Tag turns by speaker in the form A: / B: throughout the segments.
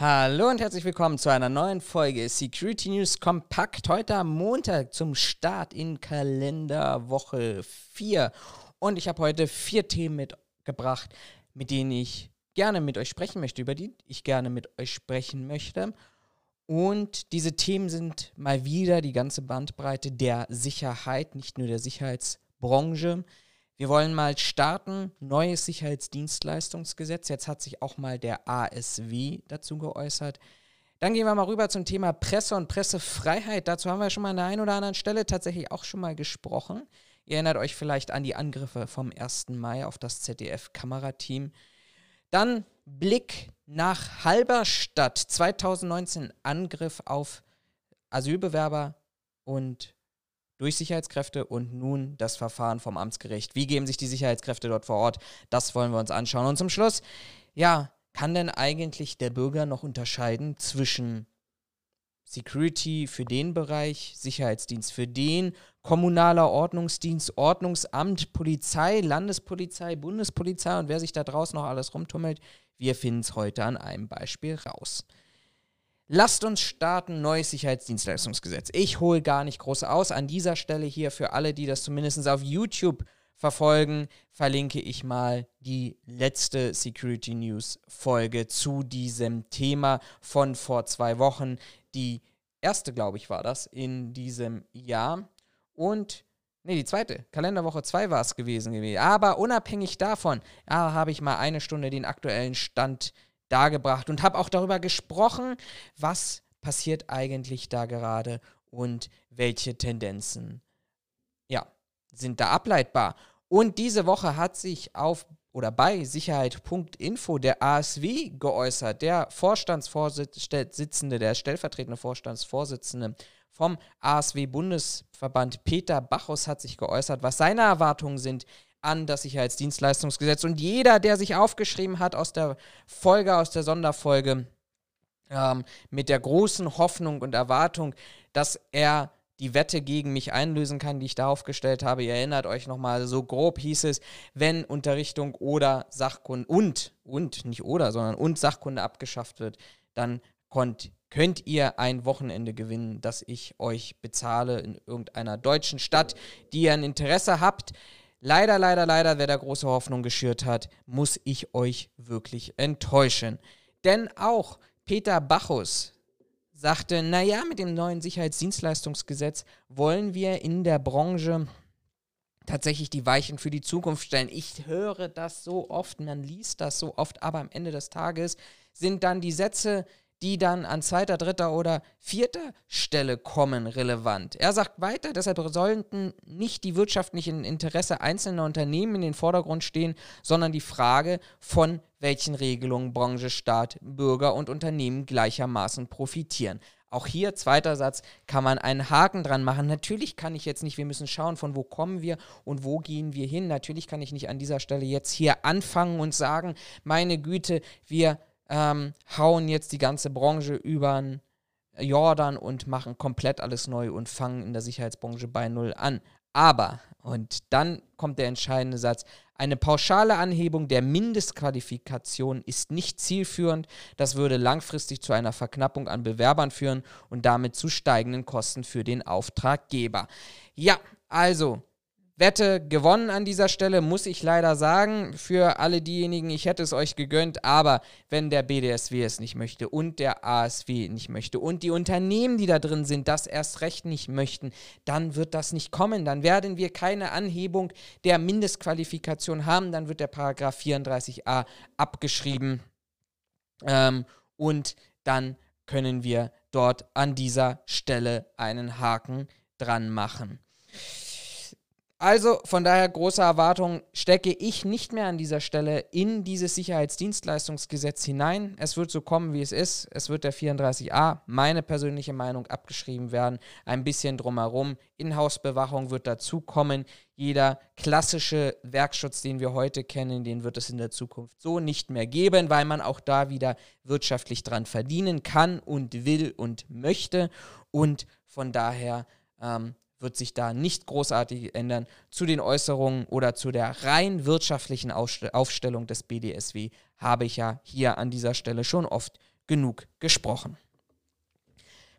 A: Hallo und herzlich willkommen zu einer neuen Folge Security News Kompakt. Heute am Montag zum Start in Kalenderwoche 4. Und ich habe heute vier Themen mitgebracht, mit denen ich gerne mit euch sprechen möchte, über die ich gerne mit euch sprechen möchte. Und diese Themen sind mal wieder die ganze Bandbreite der Sicherheit, nicht nur der Sicherheitsbranche. Wir wollen mal starten. Neues Sicherheitsdienstleistungsgesetz. Jetzt hat sich auch mal der ASW dazu geäußert. Dann gehen wir mal rüber zum Thema Presse und Pressefreiheit. Dazu haben wir schon mal an der einen oder anderen Stelle tatsächlich auch schon mal gesprochen. Ihr erinnert euch vielleicht an die Angriffe vom 1. Mai auf das ZDF-Kamerateam. Dann Blick nach Halberstadt 2019 Angriff auf Asylbewerber und durch Sicherheitskräfte und nun das Verfahren vom Amtsgericht. Wie geben sich die Sicherheitskräfte dort vor Ort? Das wollen wir uns anschauen. Und zum Schluss, ja, kann denn eigentlich der Bürger noch unterscheiden zwischen Security für den Bereich, Sicherheitsdienst für den, kommunaler Ordnungsdienst, Ordnungsamt, Polizei, Landespolizei, Bundespolizei und wer sich da draußen noch alles rumtummelt? Wir finden es heute an einem Beispiel raus. Lasst uns starten, neues Sicherheitsdienstleistungsgesetz. Ich hole gar nicht groß aus. An dieser Stelle hier für alle, die das zumindest auf YouTube verfolgen, verlinke ich mal die letzte Security News Folge zu diesem Thema von vor zwei Wochen. Die erste, glaube ich, war das in diesem Jahr. Und Nee, die zweite. Kalenderwoche 2 war es gewesen, Aber unabhängig davon ja, habe ich mal eine Stunde den aktuellen Stand dargebracht und habe auch darüber gesprochen, was passiert eigentlich da gerade und welche Tendenzen ja, sind da ableitbar. Und diese Woche hat sich auf oder bei Sicherheit.info der ASW geäußert, der Vorstandsvorsitzende, der stellvertretende Vorstandsvorsitzende vom ASW-Bundesverband Peter Bachus hat sich geäußert, was seine Erwartungen sind an das Sicherheitsdienstleistungsgesetz. Und jeder, der sich aufgeschrieben hat aus der Folge, aus der Sonderfolge, ähm, mit der großen Hoffnung und Erwartung, dass er die Wette gegen mich einlösen kann, die ich da aufgestellt habe. Ihr erinnert euch nochmal, so grob hieß es, wenn Unterrichtung oder Sachkunde und, und, nicht oder, sondern und Sachkunde abgeschafft wird, dann konnt, könnt ihr ein Wochenende gewinnen, das ich euch bezahle in irgendeiner deutschen Stadt, die ihr ein Interesse habt. Leider, leider, leider, wer da große Hoffnung geschürt hat, muss ich euch wirklich enttäuschen. Denn auch Peter Bachus sagte, naja, mit dem neuen Sicherheitsdienstleistungsgesetz wollen wir in der Branche tatsächlich die Weichen für die Zukunft stellen. Ich höre das so oft, man liest das so oft, aber am Ende des Tages sind dann die Sätze, die dann an zweiter, dritter oder vierter Stelle kommen, relevant. Er sagt weiter, deshalb sollten nicht die wirtschaftlichen Interesse einzelner Unternehmen in den Vordergrund stehen, sondern die Frage, von welchen Regelungen Branche, Staat, Bürger und Unternehmen gleichermaßen profitieren. Auch hier, zweiter Satz, kann man einen Haken dran machen. Natürlich kann ich jetzt nicht, wir müssen schauen, von wo kommen wir und wo gehen wir hin. Natürlich kann ich nicht an dieser Stelle jetzt hier anfangen und sagen, meine Güte, wir ähm, hauen jetzt die ganze Branche über Jordan und machen komplett alles neu und fangen in der Sicherheitsbranche bei Null an. Aber, und dann kommt der entscheidende Satz, eine pauschale Anhebung der Mindestqualifikation ist nicht zielführend. Das würde langfristig zu einer Verknappung an Bewerbern führen und damit zu steigenden Kosten für den Auftraggeber. Ja, also Wette gewonnen an dieser Stelle, muss ich leider sagen. Für alle diejenigen, ich hätte es euch gegönnt, aber wenn der BDSW es nicht möchte und der ASW nicht möchte und die Unternehmen, die da drin sind, das erst recht nicht möchten, dann wird das nicht kommen. Dann werden wir keine Anhebung der Mindestqualifikation haben. Dann wird der Paragraph 34a abgeschrieben ähm, und dann können wir dort an dieser Stelle einen Haken dran machen. Also von daher große Erwartungen stecke ich nicht mehr an dieser Stelle in dieses Sicherheitsdienstleistungsgesetz hinein. Es wird so kommen, wie es ist. Es wird der 34a, meine persönliche Meinung, abgeschrieben werden. Ein bisschen drumherum. Inhouse-Bewachung wird dazukommen. Jeder klassische Werkschutz, den wir heute kennen, den wird es in der Zukunft so nicht mehr geben, weil man auch da wieder wirtschaftlich dran verdienen kann und will und möchte. Und von daher ähm, wird sich da nicht großartig ändern. Zu den Äußerungen oder zu der rein wirtschaftlichen Aufstellung des BDSW habe ich ja hier an dieser Stelle schon oft genug gesprochen.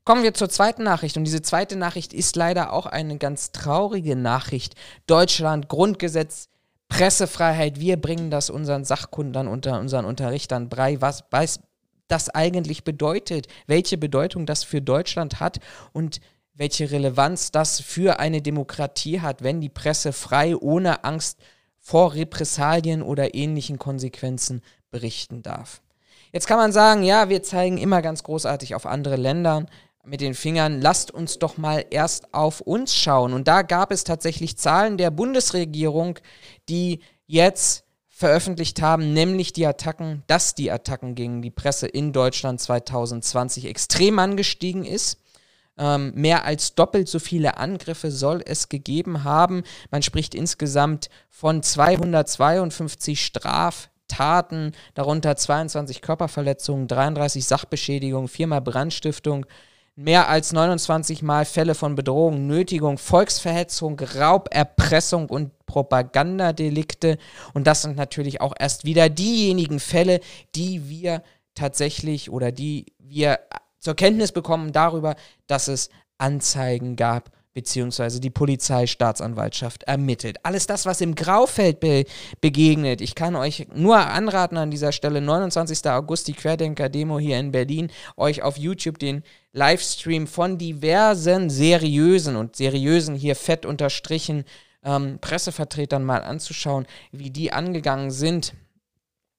A: Kommen wir zur zweiten Nachricht. Und diese zweite Nachricht ist leider auch eine ganz traurige Nachricht. Deutschland, Grundgesetz, Pressefreiheit. Wir bringen das unseren Sachkundern, unter unseren Unterrichtern bei, was, was das eigentlich bedeutet, welche Bedeutung das für Deutschland hat und welche Relevanz das für eine Demokratie hat, wenn die Presse frei ohne Angst vor Repressalien oder ähnlichen Konsequenzen berichten darf. Jetzt kann man sagen, ja, wir zeigen immer ganz großartig auf andere Länder mit den Fingern, lasst uns doch mal erst auf uns schauen. Und da gab es tatsächlich Zahlen der Bundesregierung, die jetzt veröffentlicht haben, nämlich die Attacken, dass die Attacken gegen die Presse in Deutschland 2020 extrem angestiegen ist. Ähm, mehr als doppelt so viele Angriffe soll es gegeben haben. Man spricht insgesamt von 252 Straftaten, darunter 22 Körperverletzungen, 33 Sachbeschädigungen, viermal Brandstiftung, mehr als 29 Mal Fälle von Bedrohung, Nötigung, Volksverhetzung, Raub, Erpressung und Propagandadelikte. Und das sind natürlich auch erst wieder diejenigen Fälle, die wir tatsächlich oder die wir zur Kenntnis bekommen darüber, dass es Anzeigen gab beziehungsweise die Polizei, Staatsanwaltschaft ermittelt. Alles das, was im Graufeld be begegnet. Ich kann euch nur anraten an dieser Stelle, 29. August, die Querdenker-Demo hier in Berlin, euch auf YouTube den Livestream von diversen seriösen und seriösen hier fett unterstrichen ähm, Pressevertretern mal anzuschauen, wie die angegangen sind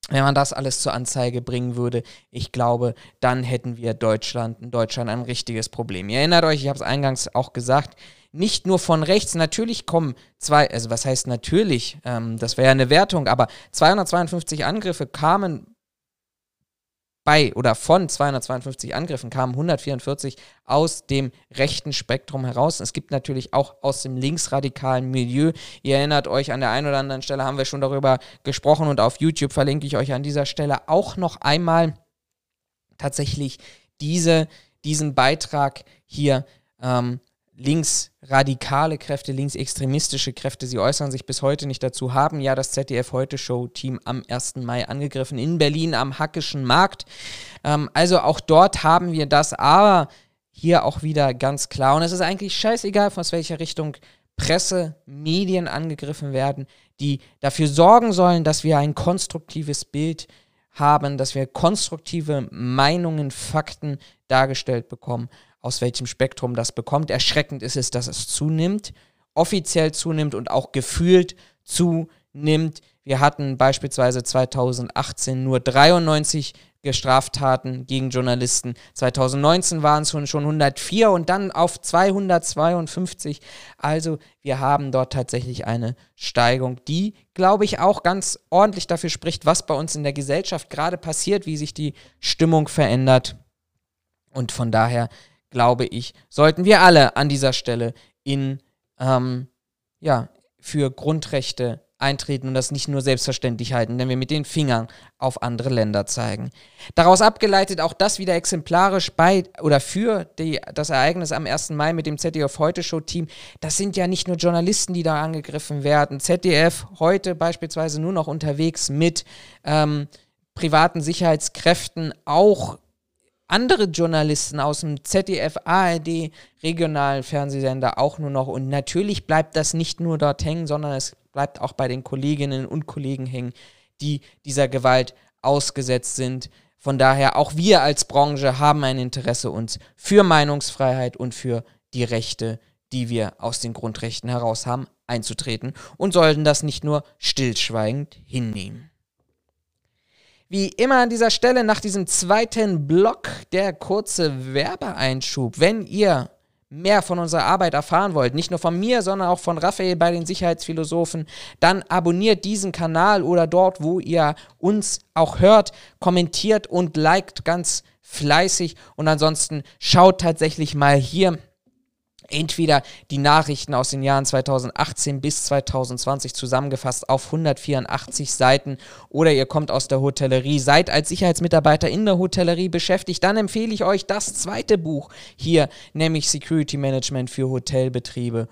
A: wenn man das alles zur Anzeige bringen würde, ich glaube, dann hätten wir Deutschland, in Deutschland ein richtiges Problem. Ihr erinnert euch, ich habe es eingangs auch gesagt, nicht nur von rechts, natürlich kommen zwei, also was heißt natürlich, ähm, das wäre ja eine Wertung, aber 252 Angriffe kamen bei oder von 252 Angriffen kamen 144 aus dem rechten Spektrum heraus. Es gibt natürlich auch aus dem linksradikalen Milieu. Ihr erinnert euch, an der einen oder anderen Stelle haben wir schon darüber gesprochen und auf YouTube verlinke ich euch an dieser Stelle auch noch einmal tatsächlich diese, diesen Beitrag hier ähm, linksradikale Kräfte, linksextremistische Kräfte, sie äußern sich bis heute nicht dazu, haben ja das ZDF Heute Show Team am 1. Mai angegriffen in Berlin am Hackischen Markt. Ähm, also auch dort haben wir das, aber hier auch wieder ganz klar. Und es ist eigentlich scheißegal, aus welcher Richtung Presse, Medien angegriffen werden, die dafür sorgen sollen, dass wir ein konstruktives Bild haben, dass wir konstruktive Meinungen, Fakten dargestellt bekommen aus welchem Spektrum das bekommt. Erschreckend ist es, dass es zunimmt, offiziell zunimmt und auch gefühlt zunimmt. Wir hatten beispielsweise 2018 nur 93 Straftaten gegen Journalisten. 2019 waren es schon 104 und dann auf 252. Also wir haben dort tatsächlich eine Steigung, die, glaube ich, auch ganz ordentlich dafür spricht, was bei uns in der Gesellschaft gerade passiert, wie sich die Stimmung verändert. Und von daher glaube ich, sollten wir alle an dieser Stelle in, ähm, ja, für Grundrechte eintreten und das nicht nur selbstverständlich halten, wenn wir mit den Fingern auf andere Länder zeigen. Daraus abgeleitet auch das wieder exemplarisch bei oder für die, das Ereignis am 1. Mai mit dem ZDF Heute Show Team. Das sind ja nicht nur Journalisten, die da angegriffen werden. ZDF heute beispielsweise nur noch unterwegs mit ähm, privaten Sicherheitskräften, auch andere Journalisten aus dem ZDF, ARD, regionalen Fernsehsender auch nur noch. Und natürlich bleibt das nicht nur dort hängen, sondern es bleibt auch bei den Kolleginnen und Kollegen hängen, die dieser Gewalt ausgesetzt sind. Von daher, auch wir als Branche haben ein Interesse, uns für Meinungsfreiheit und für die Rechte, die wir aus den Grundrechten heraus haben, einzutreten und sollten das nicht nur stillschweigend hinnehmen. Wie immer an dieser Stelle nach diesem zweiten Block der kurze Werbeeinschub. Wenn ihr mehr von unserer Arbeit erfahren wollt, nicht nur von mir, sondern auch von Raphael bei den Sicherheitsphilosophen, dann abonniert diesen Kanal oder dort, wo ihr uns auch hört, kommentiert und liked ganz fleißig und ansonsten schaut tatsächlich mal hier entweder die Nachrichten aus den Jahren 2018 bis 2020 zusammengefasst auf 184 Seiten oder ihr kommt aus der Hotellerie, seid als Sicherheitsmitarbeiter in der Hotellerie beschäftigt, dann empfehle ich euch das zweite Buch hier, nämlich Security Management für Hotelbetriebe.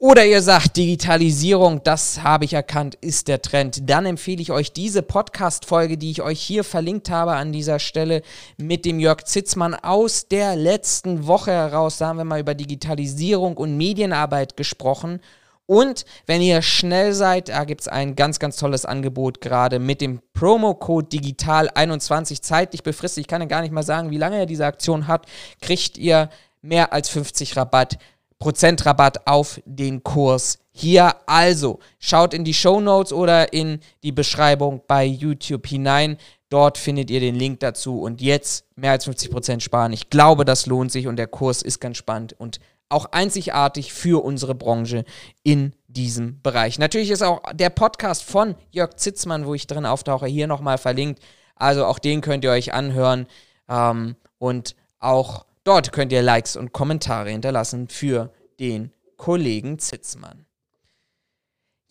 A: Oder ihr sagt, Digitalisierung, das habe ich erkannt, ist der Trend. Dann empfehle ich euch diese Podcast-Folge, die ich euch hier verlinkt habe an dieser Stelle mit dem Jörg Zitzmann aus der letzten Woche heraus. Da haben wir mal über Digitalisierung und Medienarbeit gesprochen. Und wenn ihr schnell seid, da gibt es ein ganz, ganz tolles Angebot gerade mit dem Promo-Code Digital21 zeitlich befristet. Ich kann ja gar nicht mal sagen, wie lange er diese Aktion hat. Kriegt ihr mehr als 50 Rabatt Prozentrabatt auf den Kurs hier. Also schaut in die Show Notes oder in die Beschreibung bei YouTube hinein. Dort findet ihr den Link dazu und jetzt mehr als 50% sparen. Ich glaube, das lohnt sich und der Kurs ist ganz spannend und auch einzigartig für unsere Branche in diesem Bereich. Natürlich ist auch der Podcast von Jörg Zitzmann, wo ich drin auftauche, hier nochmal verlinkt. Also auch den könnt ihr euch anhören ähm, und auch Dort könnt ihr Likes und Kommentare hinterlassen für den Kollegen Zitzmann.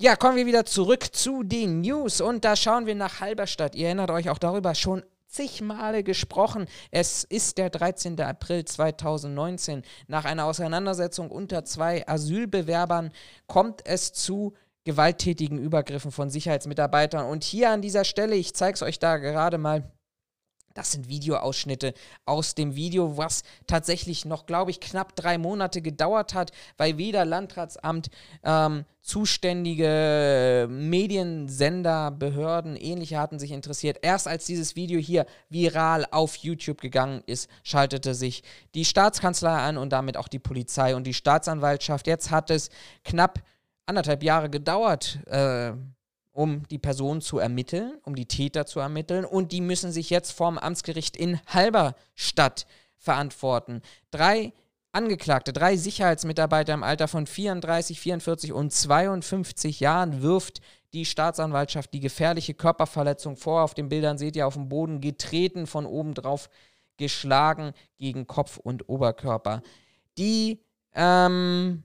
A: Ja, kommen wir wieder zurück zu den News und da schauen wir nach Halberstadt. Ihr erinnert euch auch darüber schon zig Male gesprochen. Es ist der 13. April 2019. Nach einer Auseinandersetzung unter zwei Asylbewerbern kommt es zu gewalttätigen Übergriffen von Sicherheitsmitarbeitern. Und hier an dieser Stelle, ich zeige es euch da gerade mal, das sind Videoausschnitte aus dem Video, was tatsächlich noch, glaube ich, knapp drei Monate gedauert hat, weil weder Landratsamt, ähm, zuständige Mediensender, Behörden, ähnliche hatten sich interessiert. Erst als dieses Video hier viral auf YouTube gegangen ist, schaltete sich die Staatskanzlei an und damit auch die Polizei und die Staatsanwaltschaft. Jetzt hat es knapp anderthalb Jahre gedauert. Äh, um die Person zu ermitteln, um die Täter zu ermitteln. Und die müssen sich jetzt vorm Amtsgericht in Halberstadt verantworten. Drei Angeklagte, drei Sicherheitsmitarbeiter im Alter von 34, 44 und 52 Jahren wirft die Staatsanwaltschaft die gefährliche Körperverletzung vor. Auf den Bildern seht ihr auf dem Boden getreten, von oben drauf geschlagen gegen Kopf und Oberkörper. Die ähm,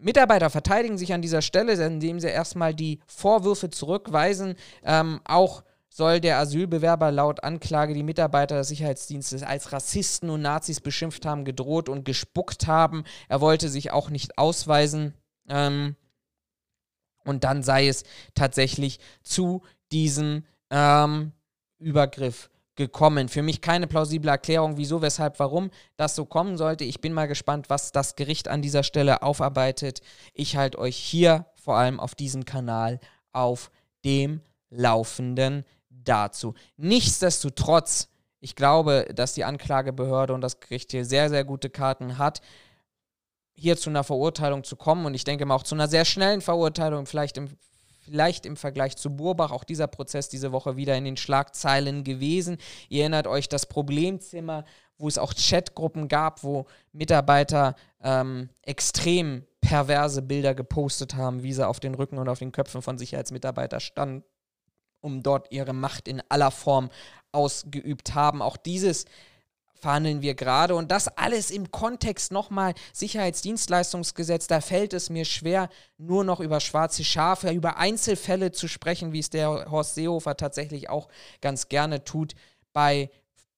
A: Mitarbeiter verteidigen sich an dieser Stelle, indem sie erstmal die Vorwürfe zurückweisen. Ähm, auch soll der Asylbewerber laut Anklage die Mitarbeiter des Sicherheitsdienstes als Rassisten und Nazis beschimpft haben, gedroht und gespuckt haben. Er wollte sich auch nicht ausweisen. Ähm, und dann sei es tatsächlich zu diesem ähm, Übergriff gekommen. Für mich keine plausible Erklärung, wieso, weshalb, warum das so kommen sollte. Ich bin mal gespannt, was das Gericht an dieser Stelle aufarbeitet. Ich halte euch hier vor allem auf diesem Kanal auf dem Laufenden dazu. Nichtsdestotrotz, ich glaube, dass die Anklagebehörde und das Gericht hier sehr, sehr gute Karten hat, hier zu einer Verurteilung zu kommen und ich denke mal auch zu einer sehr schnellen Verurteilung, vielleicht im vielleicht im Vergleich zu Burbach auch dieser Prozess diese Woche wieder in den Schlagzeilen gewesen. Ihr erinnert euch das Problemzimmer, wo es auch Chatgruppen gab, wo Mitarbeiter ähm, extrem perverse Bilder gepostet haben, wie sie auf den Rücken und auf den Köpfen von Sicherheitsmitarbeitern standen, um dort ihre Macht in aller Form ausgeübt haben. Auch dieses verhandeln wir gerade. Und das alles im Kontext nochmal Sicherheitsdienstleistungsgesetz. Da fällt es mir schwer, nur noch über schwarze Schafe, über Einzelfälle zu sprechen, wie es der Horst Seehofer tatsächlich auch ganz gerne tut bei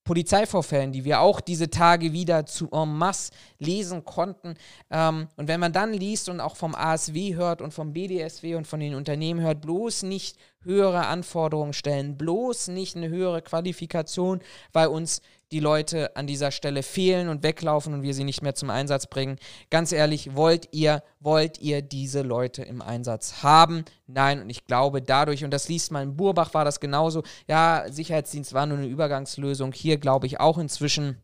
A: Polizeivorfällen, die wir auch diese Tage wieder zu en masse lesen konnten. Ähm, und wenn man dann liest und auch vom ASW hört und vom BDSW und von den Unternehmen hört, bloß nicht höhere Anforderungen stellen, bloß nicht eine höhere Qualifikation, weil uns die Leute an dieser Stelle fehlen und weglaufen und wir sie nicht mehr zum Einsatz bringen. Ganz ehrlich, wollt ihr, wollt ihr diese Leute im Einsatz haben? Nein, und ich glaube dadurch, und das liest man in Burbach war das genauso, ja, Sicherheitsdienst war nur eine Übergangslösung. Hier glaube ich auch inzwischen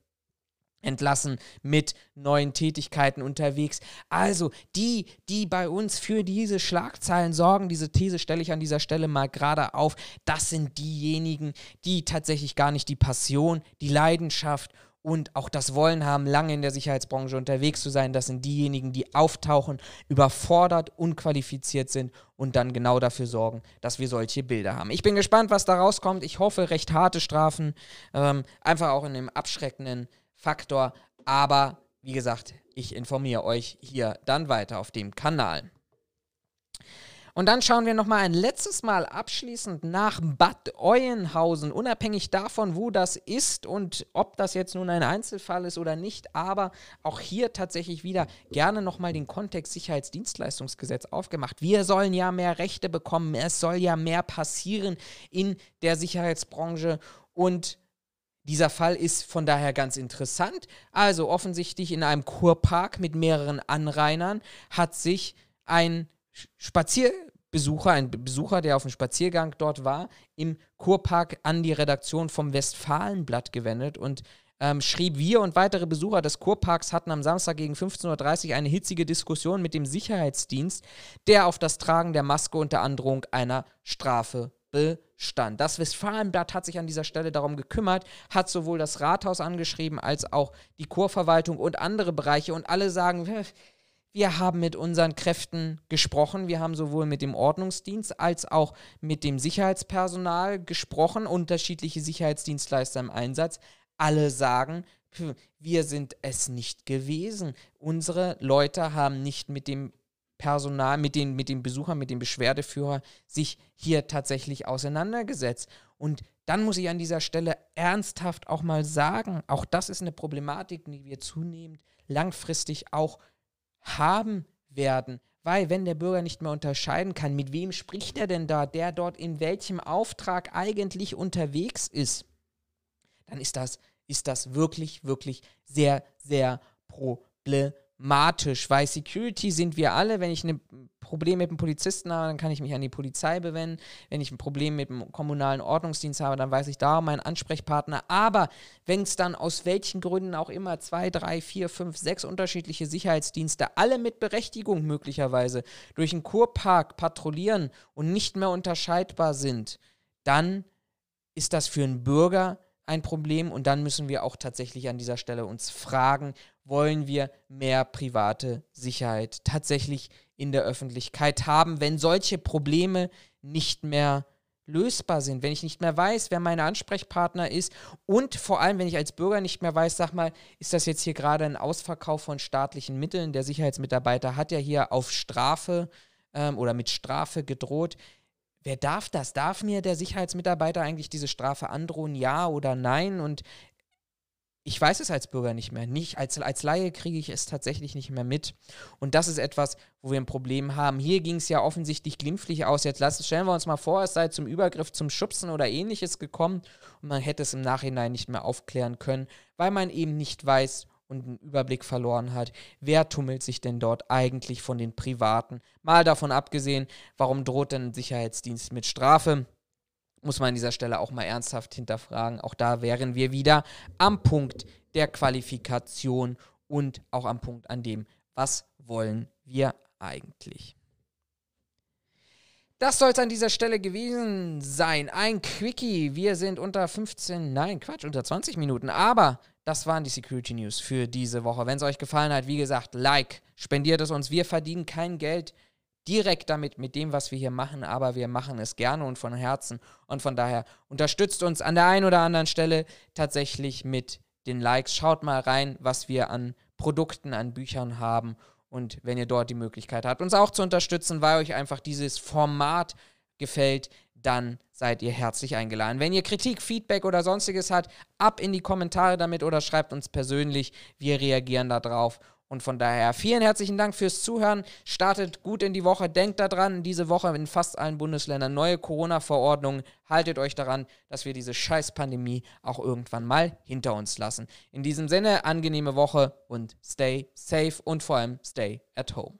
A: entlassen mit neuen Tätigkeiten unterwegs. Also die, die bei uns für diese Schlagzeilen sorgen, diese These stelle ich an dieser Stelle mal gerade auf, das sind diejenigen, die tatsächlich gar nicht die Passion, die Leidenschaft und auch das Wollen haben, lange in der Sicherheitsbranche unterwegs zu sein. Das sind diejenigen, die auftauchen, überfordert, unqualifiziert sind und dann genau dafür sorgen, dass wir solche Bilder haben. Ich bin gespannt, was da rauskommt. Ich hoffe, recht harte Strafen, ähm, einfach auch in dem abschreckenden Faktor. Aber wie gesagt, ich informiere euch hier dann weiter auf dem Kanal. Und dann schauen wir nochmal ein letztes Mal abschließend nach Bad Euenhausen, unabhängig davon, wo das ist und ob das jetzt nun ein Einzelfall ist oder nicht. Aber auch hier tatsächlich wieder gerne nochmal den Kontext Sicherheitsdienstleistungsgesetz aufgemacht. Wir sollen ja mehr Rechte bekommen, es soll ja mehr passieren in der Sicherheitsbranche und dieser Fall ist von daher ganz interessant. Also offensichtlich in einem Kurpark mit mehreren Anrainern hat sich ein Spazierbesucher, ein Besucher, der auf dem Spaziergang dort war, im Kurpark an die Redaktion vom Westfalenblatt gewendet und ähm, schrieb, wir und weitere Besucher des Kurparks hatten am Samstag gegen 15.30 Uhr eine hitzige Diskussion mit dem Sicherheitsdienst, der auf das Tragen der Maske unter Androhung einer Strafe bestand. Das Westfalenblatt hat sich an dieser Stelle darum gekümmert, hat sowohl das Rathaus angeschrieben als auch die Kurverwaltung und andere Bereiche und alle sagen, wir haben mit unseren Kräften gesprochen. Wir haben sowohl mit dem Ordnungsdienst als auch mit dem Sicherheitspersonal gesprochen, unterschiedliche Sicherheitsdienstleister im Einsatz. Alle sagen, wir sind es nicht gewesen. Unsere Leute haben nicht mit dem Personal, mit den, mit den Besuchern, mit dem Beschwerdeführer sich hier tatsächlich auseinandergesetzt. Und dann muss ich an dieser Stelle ernsthaft auch mal sagen, auch das ist eine Problematik, die wir zunehmend langfristig auch haben werden. Weil wenn der Bürger nicht mehr unterscheiden kann, mit wem spricht er denn da, der dort in welchem Auftrag eigentlich unterwegs ist, dann ist das, ist das wirklich, wirklich sehr, sehr problematisch matisch, weil Security sind wir alle. Wenn ich ein Problem mit einem Polizisten habe, dann kann ich mich an die Polizei bewenden. Wenn ich ein Problem mit dem kommunalen Ordnungsdienst habe, dann weiß ich da meinen Ansprechpartner. Aber wenn es dann aus welchen Gründen auch immer zwei, drei, vier, fünf, sechs unterschiedliche Sicherheitsdienste, alle mit Berechtigung möglicherweise, durch einen Kurpark patrouillieren und nicht mehr unterscheidbar sind, dann ist das für einen Bürger ein Problem und dann müssen wir auch tatsächlich an dieser Stelle uns fragen, wollen wir mehr private Sicherheit tatsächlich in der Öffentlichkeit haben, wenn solche Probleme nicht mehr lösbar sind, wenn ich nicht mehr weiß, wer mein Ansprechpartner ist und vor allem, wenn ich als Bürger nicht mehr weiß, sag mal, ist das jetzt hier gerade ein Ausverkauf von staatlichen Mitteln? Der Sicherheitsmitarbeiter hat ja hier auf Strafe ähm, oder mit Strafe gedroht. Wer darf das? Darf mir der Sicherheitsmitarbeiter eigentlich diese Strafe androhen, ja oder nein? Und ich weiß es als Bürger nicht mehr. Nicht, als, als Laie kriege ich es tatsächlich nicht mehr mit. Und das ist etwas, wo wir ein Problem haben. Hier ging es ja offensichtlich glimpflich aus. Jetzt lassen, stellen wir uns mal vor, es sei zum Übergriff, zum Schubsen oder ähnliches gekommen und man hätte es im Nachhinein nicht mehr aufklären können, weil man eben nicht weiß, und einen Überblick verloren hat, wer tummelt sich denn dort eigentlich von den Privaten. Mal davon abgesehen, warum droht denn ein Sicherheitsdienst mit Strafe? Muss man an dieser Stelle auch mal ernsthaft hinterfragen. Auch da wären wir wieder am Punkt der Qualifikation und auch am Punkt an dem, was wollen wir eigentlich. Das soll es an dieser Stelle gewesen sein. Ein Quickie. Wir sind unter 15, nein, Quatsch, unter 20 Minuten. Aber das waren die Security News für diese Woche. Wenn es euch gefallen hat, wie gesagt, Like, spendiert es uns. Wir verdienen kein Geld direkt damit, mit dem, was wir hier machen, aber wir machen es gerne und von Herzen. Und von daher unterstützt uns an der einen oder anderen Stelle tatsächlich mit den Likes. Schaut mal rein, was wir an Produkten, an Büchern haben. Und wenn ihr dort die Möglichkeit habt, uns auch zu unterstützen, weil euch einfach dieses Format gefällt, dann seid ihr herzlich eingeladen. Wenn ihr Kritik, Feedback oder sonstiges habt, ab in die Kommentare damit oder schreibt uns persönlich. Wir reagieren darauf. Und von daher vielen herzlichen Dank fürs Zuhören. Startet gut in die Woche. Denkt daran, diese Woche in fast allen Bundesländern neue Corona-Verordnungen. Haltet euch daran, dass wir diese Scheiß-Pandemie auch irgendwann mal hinter uns lassen. In diesem Sinne, angenehme Woche und stay safe und vor allem stay at home.